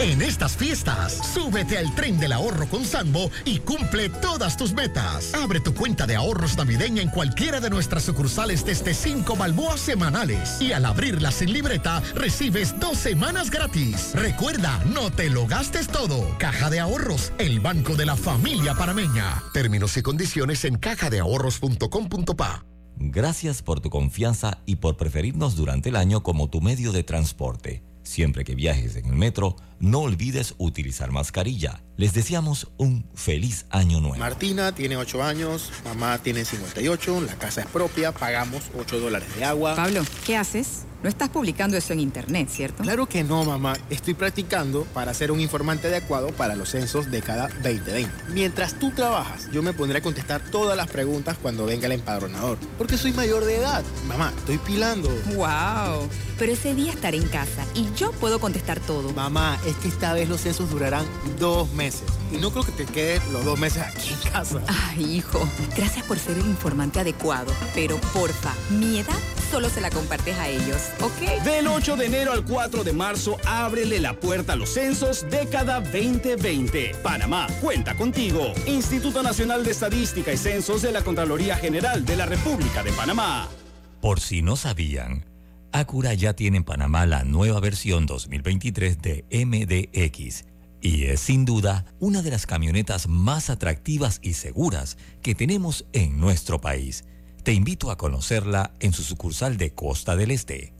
En estas fiestas, súbete al tren del ahorro con Sambo y cumple todas tus metas. Abre tu cuenta de ahorros navideña en cualquiera de nuestras sucursales desde 5 balboas semanales. Y al abrirlas sin libreta, recibes dos semanas gratis. Recuerda, no te lo gastes todo. Caja de Ahorros, el banco de la familia parameña. Términos y condiciones en cajadeahorros.com.pa. Gracias por tu confianza y por preferirnos durante el año como tu medio de transporte. Siempre que viajes en el metro, no olvides utilizar mascarilla. Les deseamos un feliz año nuevo. Martina tiene 8 años, mamá tiene 58, la casa es propia, pagamos 8 dólares de agua. Pablo, ¿qué haces? No estás publicando eso en internet, ¿cierto? Claro que no, mamá. Estoy practicando para ser un informante adecuado para los censos de cada 2020. Mientras tú trabajas, yo me pondré a contestar todas las preguntas cuando venga el empadronador. Porque soy mayor de edad. Mamá, estoy pilando. ¡Wow! Pero ese día estaré en casa y yo puedo contestar todo. Mamá, es que esta vez los censos durarán dos meses. Y no creo que te quedes los dos meses aquí en casa. Ay, hijo. Gracias por ser el informante adecuado. Pero porfa, mi edad solo se la compartes a ellos, ¿ok? Del 8 de enero al 4 de marzo, ábrele la puerta a los censos década 2020. Panamá, cuenta contigo. Instituto Nacional de Estadística y Censos de la Contraloría General de la República de Panamá. Por si no sabían, Acura ya tiene en Panamá la nueva versión 2023 de MDX y es sin duda una de las camionetas más atractivas y seguras que tenemos en nuestro país. Te invito a conocerla en su sucursal de Costa del Este.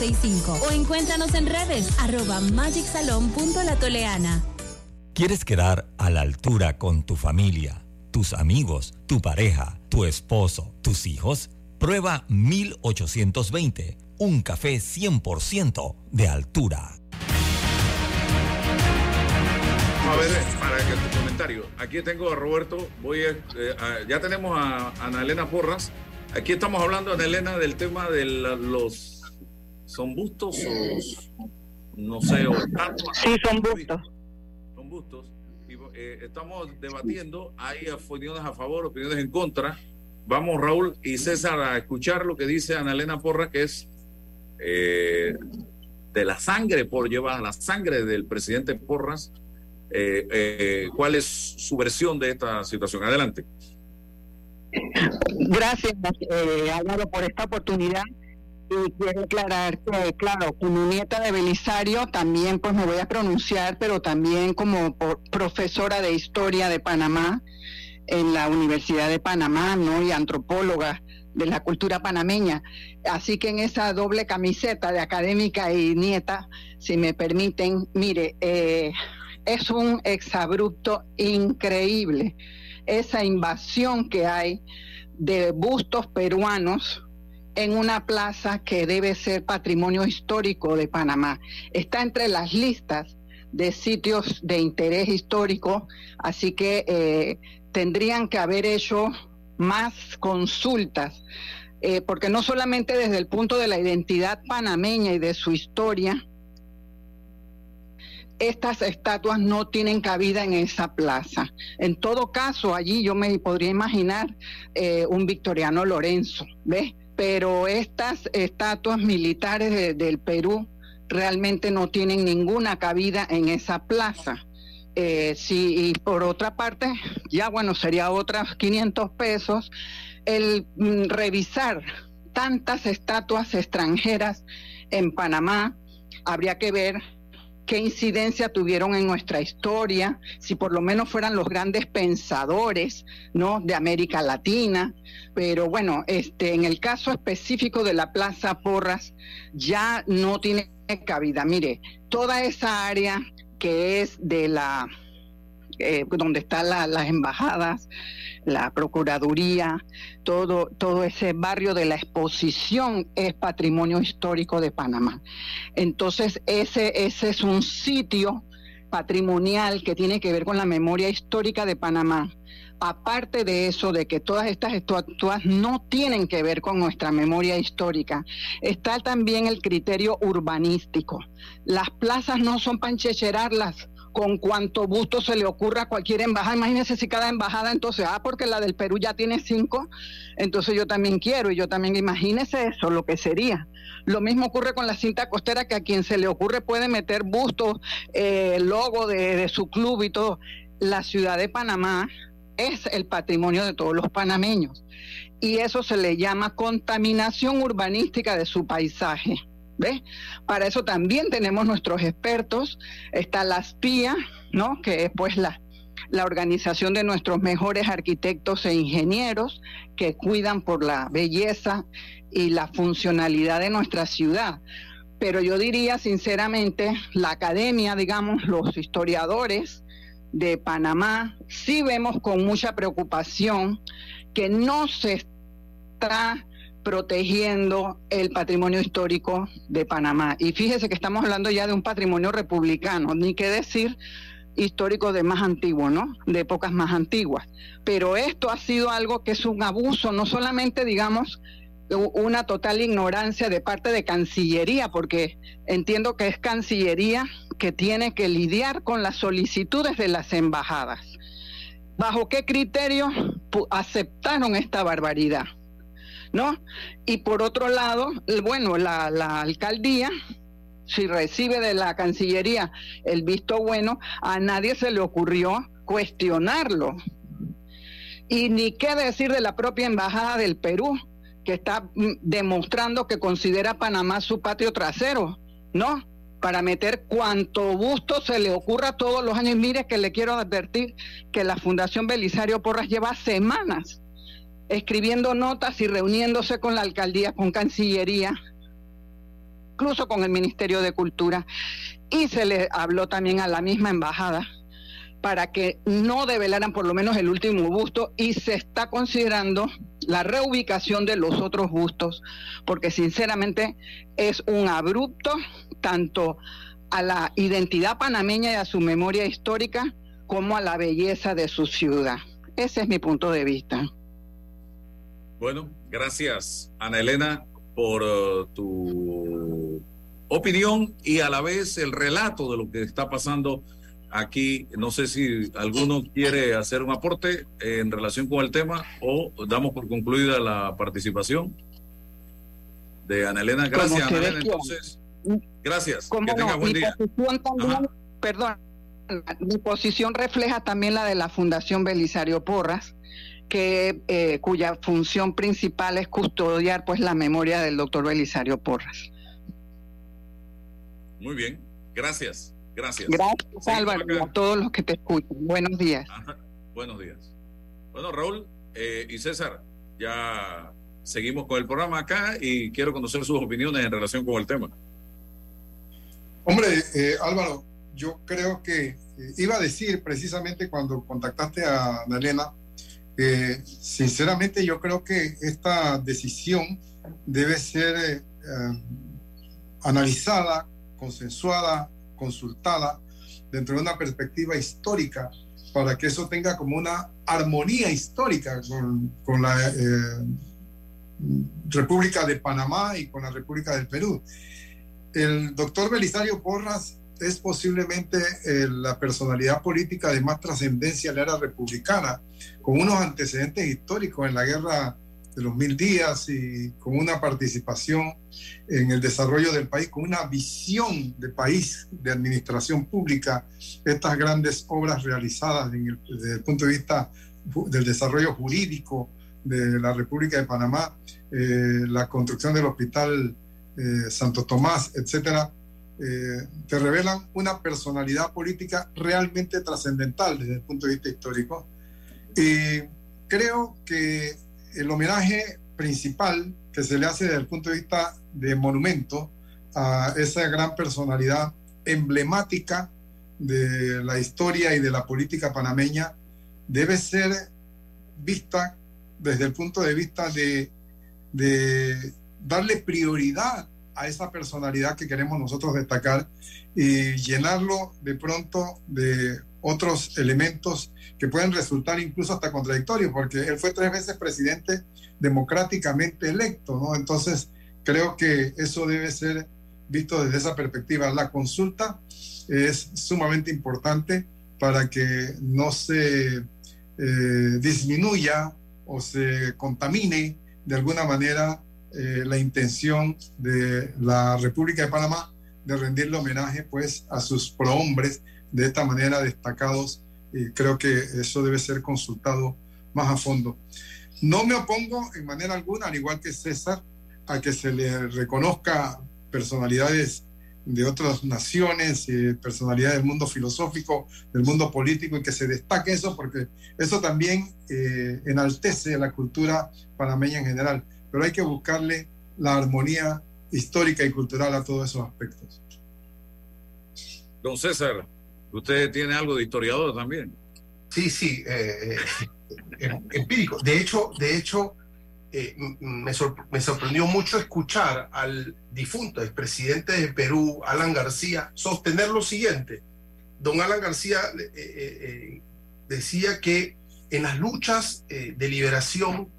o encuéntranos en redes arroba magicsalon.latoleana. ¿Quieres quedar a la altura con tu familia, tus amigos, tu pareja, tu esposo, tus hijos? Prueba 1820, un café 100% de altura. A ver, para que tu comentario. Aquí tengo a Roberto, voy a, eh, a- ya tenemos a Ana Elena Porras. Aquí estamos hablando, Ana Elena, del tema de la- los son bustos o no sé, o estatuas. Sí, son bustos. Son bustos. Y, eh, estamos debatiendo, hay opiniones a favor, opiniones en contra. Vamos, Raúl y César, a escuchar lo que dice Ana Elena Porras, que es eh, de la sangre por llevar la sangre del presidente Porras eh, eh, ¿cuál es su versión de esta situación? Adelante. Gracias, eh, Álvaro, por esta oportunidad. Y quiero aclarar que, claro, como nieta de Belisario, también pues me voy a pronunciar, pero también como profesora de historia de Panamá en la Universidad de Panamá, ¿no? Y antropóloga de la cultura panameña. Así que en esa doble camiseta de académica y nieta, si me permiten, mire, eh, es un exabrupto increíble esa invasión que hay de bustos peruanos en una plaza que debe ser patrimonio histórico de Panamá. Está entre las listas de sitios de interés histórico, así que eh, tendrían que haber hecho más consultas, eh, porque no solamente desde el punto de la identidad panameña y de su historia, estas estatuas no tienen cabida en esa plaza. En todo caso, allí yo me podría imaginar eh, un Victoriano Lorenzo, ¿ves? Pero estas estatuas militares de- del Perú realmente no tienen ninguna cabida en esa plaza. Eh, sí, y por otra parte, ya bueno, sería otras 500 pesos el mm, revisar tantas estatuas extranjeras en Panamá. Habría que ver qué incidencia tuvieron en nuestra historia, si por lo menos fueran los grandes pensadores, ¿no? de América Latina, pero bueno, este en el caso específico de la Plaza Porras ya no tiene cabida. Mire, toda esa área que es de la eh, donde están la- las embajadas, la procuraduría, todo, todo ese barrio de la exposición es patrimonio histórico de Panamá. Entonces, ese, ese es un sitio patrimonial que tiene que ver con la memoria histórica de Panamá. Aparte de eso, de que todas estas estatuas no tienen que ver con nuestra memoria histórica, está también el criterio urbanístico. Las plazas no son para enchecherarlas con cuanto busto se le ocurra a cualquier embajada. Imagínense si cada embajada entonces, ah, porque la del Perú ya tiene cinco, entonces yo también quiero y yo también, imagínese eso, lo que sería. Lo mismo ocurre con la cinta costera, que a quien se le ocurre puede meter bustos, eh, logo de, de su club y todo. La ciudad de Panamá es el patrimonio de todos los panameños y eso se le llama contaminación urbanística de su paisaje. Para eso también tenemos nuestros expertos. Está la SPIA, ¿no? Que es pues la, la organización de nuestros mejores arquitectos e ingenieros que cuidan por la belleza y la funcionalidad de nuestra ciudad. Pero yo diría sinceramente, la academia, digamos, los historiadores de Panamá, sí vemos con mucha preocupación que no se está protegiendo el patrimonio histórico de Panamá. Y fíjese que estamos hablando ya de un patrimonio republicano, ni qué decir histórico de más antiguo, ¿no? De épocas más antiguas. Pero esto ha sido algo que es un abuso, no solamente, digamos, una total ignorancia de parte de Cancillería, porque entiendo que es Cancillería que tiene que lidiar con las solicitudes de las embajadas. ¿Bajo qué criterio aceptaron esta barbaridad? ¿No? Y por otro lado, bueno, la, la alcaldía, si recibe de la Cancillería el visto bueno, a nadie se le ocurrió cuestionarlo. Y ni qué decir de la propia Embajada del Perú, que está mm, demostrando que considera Panamá su patio trasero, ¿no? Para meter cuanto gusto se le ocurra todos los años. Mire que le quiero advertir que la Fundación Belisario Porras lleva semanas escribiendo notas y reuniéndose con la alcaldía, con Cancillería, incluso con el Ministerio de Cultura. Y se le habló también a la misma embajada para que no develaran por lo menos el último busto y se está considerando la reubicación de los otros bustos, porque sinceramente es un abrupto tanto a la identidad panameña y a su memoria histórica como a la belleza de su ciudad. Ese es mi punto de vista. Bueno, gracias, Ana Elena, por eh, tu opinión y a la vez el relato de lo que está pasando aquí. No sé si alguno quiere hacer un aporte en relación con el tema o damos por concluida la participación de Ana Elena. Gracias, Ana Elena. Entonces, gracias. Que tenga no, buen mi día. posición también, perdón, mi posición refleja también la de la Fundación Belisario Porras, que, eh, cuya función principal es custodiar pues la memoria del doctor Belisario Porras. Muy bien, gracias, gracias. Gracias Álvaro y a todos los que te escuchan. Buenos días. Buenos días. Bueno, Raúl eh, y César, ya seguimos con el programa acá y quiero conocer sus opiniones en relación con el tema. Hombre, eh, Álvaro, yo creo que eh, iba a decir precisamente cuando contactaste a Elena, que sinceramente yo creo que esta decisión debe ser eh, analizada, consensuada, consultada dentro de una perspectiva histórica para que eso tenga como una armonía histórica con, con la República de Panamá y con la República del Perú. El doctor Belisario Porras es posiblemente eh, la personalidad política de más trascendencia en la era republicana, con unos antecedentes históricos en la guerra de los mil días y con una participación en el desarrollo del país, con una visión de país, de administración pública, estas grandes obras realizadas desde el punto de vista del desarrollo jurídico de la República de Panamá, eh, la construcción del hospital eh, Santo Tomás, etcétera, eh, te revelan una personalidad política realmente trascendental desde el punto de vista histórico. Y creo que el homenaje principal que se le hace desde el punto de vista de monumento a esa gran personalidad emblemática de la historia y de la política panameña debe ser vista desde el punto de vista de, de darle prioridad a esa personalidad que queremos nosotros destacar y llenarlo de pronto de otros elementos que pueden resultar incluso hasta contradictorios, porque él fue tres veces presidente democráticamente electo, ¿no? Entonces, creo que eso debe ser visto desde esa perspectiva. La consulta es sumamente importante para que no se eh, disminuya o se contamine de alguna manera eh, la intención de la República de Panamá de rendirle homenaje pues a sus prohombres de esta manera destacados creo que eso debe ser consultado más a fondo. No me opongo en manera alguna, al igual que César, a que se le reconozca personalidades de otras naciones, eh, personalidades del mundo filosófico, del mundo político, y que se destaque eso, porque eso también eh, enaltece la cultura panameña en general pero hay que buscarle la armonía histórica y cultural a todos esos aspectos. Don César, usted tiene algo de historiador también. Sí, sí, eh, eh, em, empírico. De hecho, de hecho, eh, me, me, sorprendió mucho escuchar al difunto expresidente de Perú, Alan García, sostener lo siguiente. Don Alan García decía que en las luchas de liberación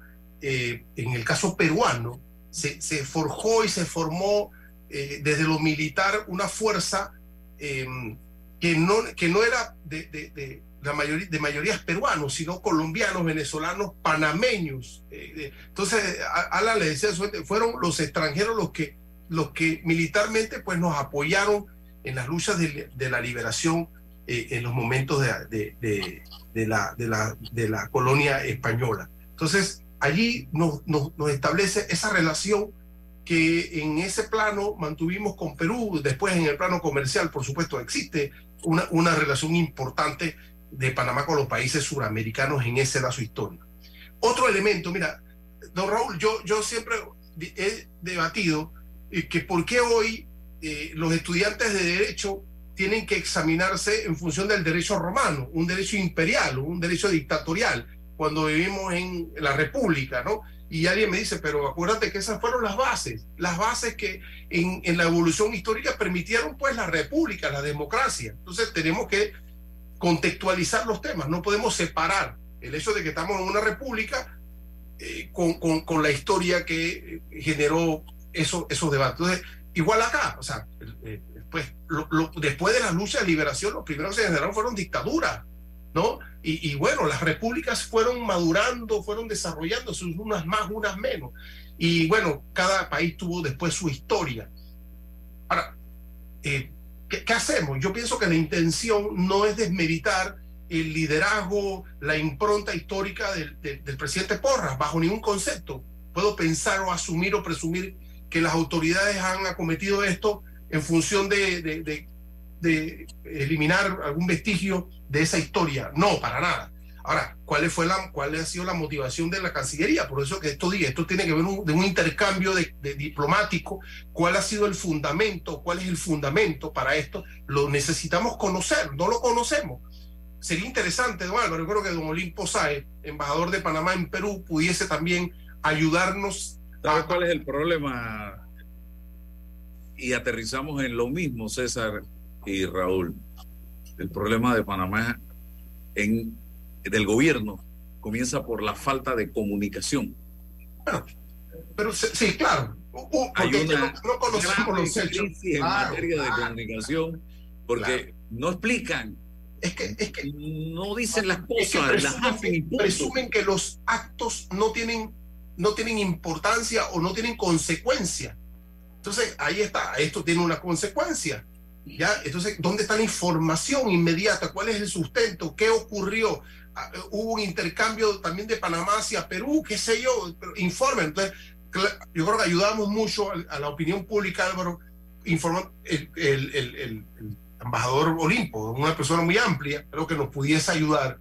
eh, en el caso peruano, se, forjó y se formó eh, desde lo militar una fuerza em, que, no, que no era de, la mayoría, de mayorías peruanos, sino colombianos, venezolanos, panameños. Eh, entonces, Alan le decía, fueron los extranjeros los que, los que militarmente pues, nos apoyaron en las luchas de, la liberación en los momentos de, de, la, de, la, de la colonia española. Entonces, allí nos, establece esa relación que en ese plano mantuvimos con Perú, después en el plano comercial, por supuesto, existe una, una relación importante de Panamá con los países suramericanos en ese lazo histórico. Otro elemento, mira, don Raúl, yo, yo siempre he debatido eh, que por qué hoy eh, los estudiantes de derecho tienen que examinarse en función del derecho romano, un derecho imperial, un derecho dictatorial, cuando vivimos en la República, ¿no? Y alguien me dice, pero acuérdate que esas fueron las bases, las bases que en, en la evolución histórica permitieron pues la República, la democracia. Entonces tenemos que contextualizar los temas, no podemos separar el hecho de que estamos en una república eh, con, con, con, la historia que generó eso, esos debates. Entonces, igual acá, o sea, eh, pues, después de la lucha de liberación, los primeros que se generaron fueron dictaduras, ¿no? Y, bueno, las repúblicas fueron madurando, fueron desarrollándose, unas más, unas menos. Y bueno, cada país tuvo después su historia. Ahora, eh, ¿qué, hacemos? Yo pienso que la intención no es desmeritar el liderazgo, la impronta histórica del, del- presidente Porras, bajo ningún concepto. Puedo pensar o asumir o presumir que las autoridades han acometido esto en función de- de- de eliminar algún vestigio de esa historia. No, para nada. Ahora, ¿cuál, fue la, ¿cuál ha sido la motivación de la Cancillería? Por eso que esto, diga, esto tiene que ver un- de un intercambio de, de diplomático. ¿Cuál ha sido el fundamento? ¿Cuál es el fundamento para esto? Lo necesitamos conocer, no lo conocemos. Sería interesante, don Álvaro, yo creo que don Olimpo Sáez, embajador de Panamá en Perú, pudiese también ayudarnos. ¿Sabes cuál es el problema? Y aterrizamos en lo mismo, César y Raúl. El problema de Panamá en, del gobierno comienza por la falta de comunicación. Pero sí, claro. Uh, Hay una no, no conocemos los hechos. en Claro, materia de claro. comunicación porque no explican. Es que, es que no dicen las Es que cosas, las presumen, hacen y punto. presumen que los actos no tienen, no tienen importancia o no tienen consecuencia. Entonces, ahí está, esto tiene una consecuencia. ¿Ya? Entonces, ¿dónde está la información inmediata? ¿Cuál es el sustento? ¿Qué ocurrió? Ah, eh, Hubo un intercambio también de Panamá hacia Perú, qué sé yo, pero informen. Entonces, yo creo que ayudamos mucho a, la opinión pública, Álvaro, informa el, el- el- el- embajador Olimpo, una persona muy amplia, creo que nos pudiese ayudar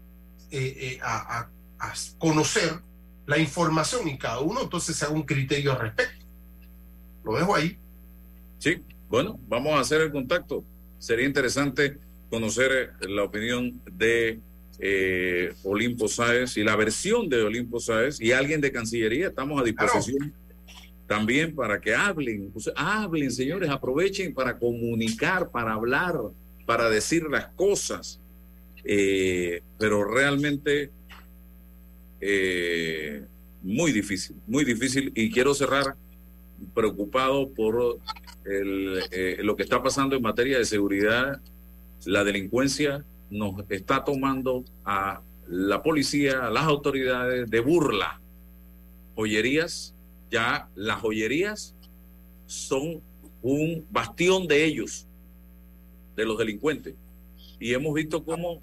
eh, eh, a, a- a conocer la información y cada uno entonces se haga un criterio al respecto. Lo dejo ahí. Sí, bueno, vamos a hacer el contacto. Sería interesante conocer eh, la opinión de eh, Olimpo Sáez y la versión de Olimpo Sáez y alguien de Cancillería. Estamos a disposición también para que hablen. Pues, hablen, señores, aprovechen para comunicar, para hablar, para decir las cosas. Eh, pero realmente eh, muy difícil, muy difícil. Y quiero cerrar preocupado por eh, lo que está pasando en materia de seguridad. La delincuencia nos está tomando a la policía, a las autoridades de burla. Joyerías, ya las joyerías son un bastión de ellos, de los delincuentes. Y hemos visto cómo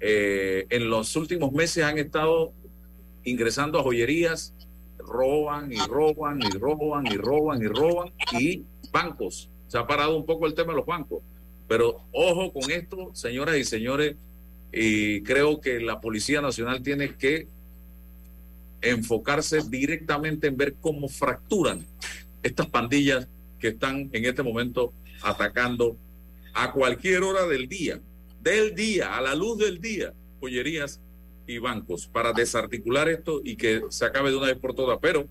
eh, en los últimos meses han estado ingresando a joyerías, roban y roban y roban y roban y roban y bancos. Se ha parado un poco el tema de los bancos. Pero ojo con esto, señoras y señores, y creo que la Policía Nacional tiene que enfocarse directamente en ver cómo fracturan estas pandillas que están en este momento atacando a cualquier hora del día, del día, a la luz del día, joyerías y bancos, para desarticular esto y que se acabe de una vez por todas. Pero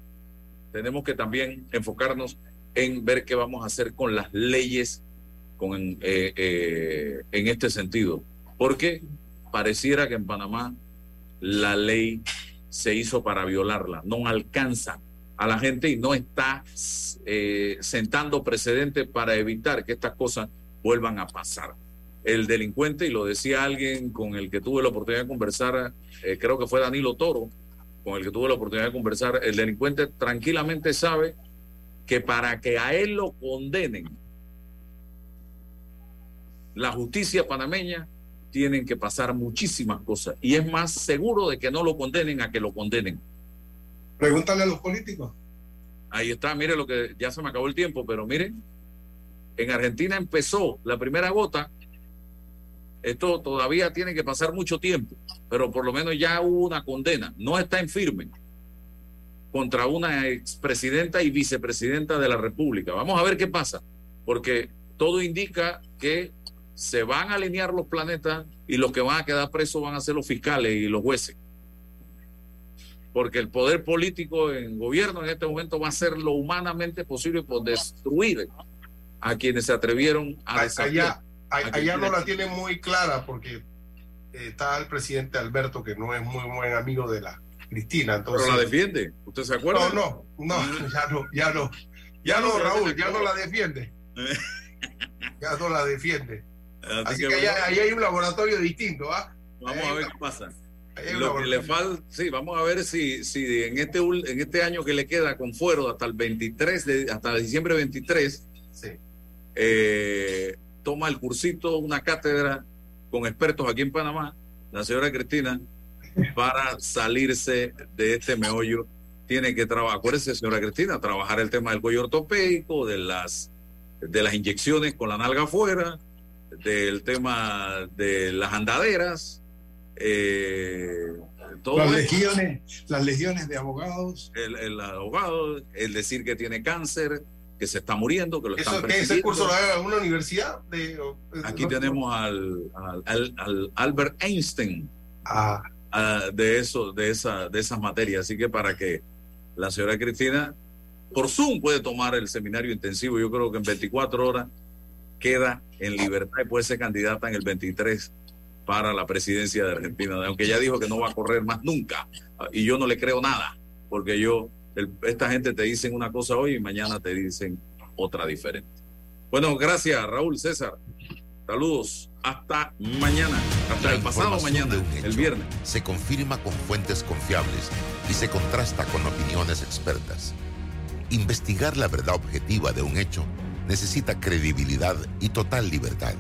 tenemos que también enfocarnos en ver qué vamos a hacer con las leyes con, eh, eh, en este sentido, porque pareciera que en Panamá la ley se hizo para violarla, no alcanza a la gente y no está eh, sentando precedentes para evitar que estas cosas vuelvan a pasar. El delincuente, y lo decía alguien con el que tuve la oportunidad de conversar, eh, creo que fue Danilo Toro, con el que tuve la oportunidad de conversar, el delincuente tranquilamente sabe que para que a él lo condenen, la justicia panameña tienen que pasar muchísimas cosas y es más seguro de que no lo condenen a que lo condenen. Pregúntale a los políticos. Ahí está, mire lo que ya se me acabó el tiempo, pero miren, en Argentina empezó la primera gota. Esto todavía tiene que pasar mucho tiempo, pero por lo menos ya hubo una condena. No está en firme contra una expresidenta y vicepresidenta de la República. Vamos a ver qué pasa, porque todo indica que se van a alinear los planetas y los que van a quedar presos van a ser los fiscales y los jueces. Porque el poder político en gobierno en este momento va a hacer lo humanamente posible por destruir a quienes se atrevieron a Allá, desafiar. Allá no la tienen muy clara porque eh, está el presidente Alberto, que no es muy buen amigo de la Cristina. Entonces, Pero la defiende. ¿Usted se acuerda? No, no, no, ya no, ya no. Ya no, Raúl, ya no la defiende. Ya no la defiende. Así, que, allá, ahí hay un laboratorio distinto, ¿ah? Vamos a ver qué pasa. Lo que le falta, sí, vamos a ver si, si en este en este año que le queda con fuero hasta el 23 de hasta diciembre 23 Sí. eh, toma el cursito, una cátedra con expertos aquí en Panamá, la señora Cristina, para salirse de este meollo. Tiene que trabajar, acuérdese, señora Cristina, trabajar el tema del cuello ortopédico, de las, de las inyecciones con la nalga afuera, del tema de las andaderas, eh, todo las legiones, las legiones de abogados. el, el abogado, el decir que tiene cáncer, que se está muriendo, que lo están ¿Eso, que ese persiguiendo. curso lo alguna universidad? De, Aquí no- tenemos al, al, al- al Albert Einstein Ah. ah, de eso, de esa, de esas materias. Así que para que la señora Cristina por Zoom puede tomar el seminario intensivo, yo creo que en 24 horas queda en libertad y puede ser candidata en el 23 para la presidencia de Argentina, aunque ya dijo que no va a correr más nunca. Ah, Y yo no le creo nada, porque yo, el- esta gente te dicen una cosa hoy y mañana te dicen otra diferente. Bueno, gracias Raúl César. Saludos. Hasta mañana. Hasta La el pasado mañana, el viernes. Se confirma con fuentes confiables y se contrasta con opiniones expertas. Investigar la verdad objetiva de un hecho necesita credibilidad y total libertad.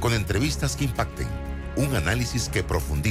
Con entrevistas que impacten, un análisis que profundice.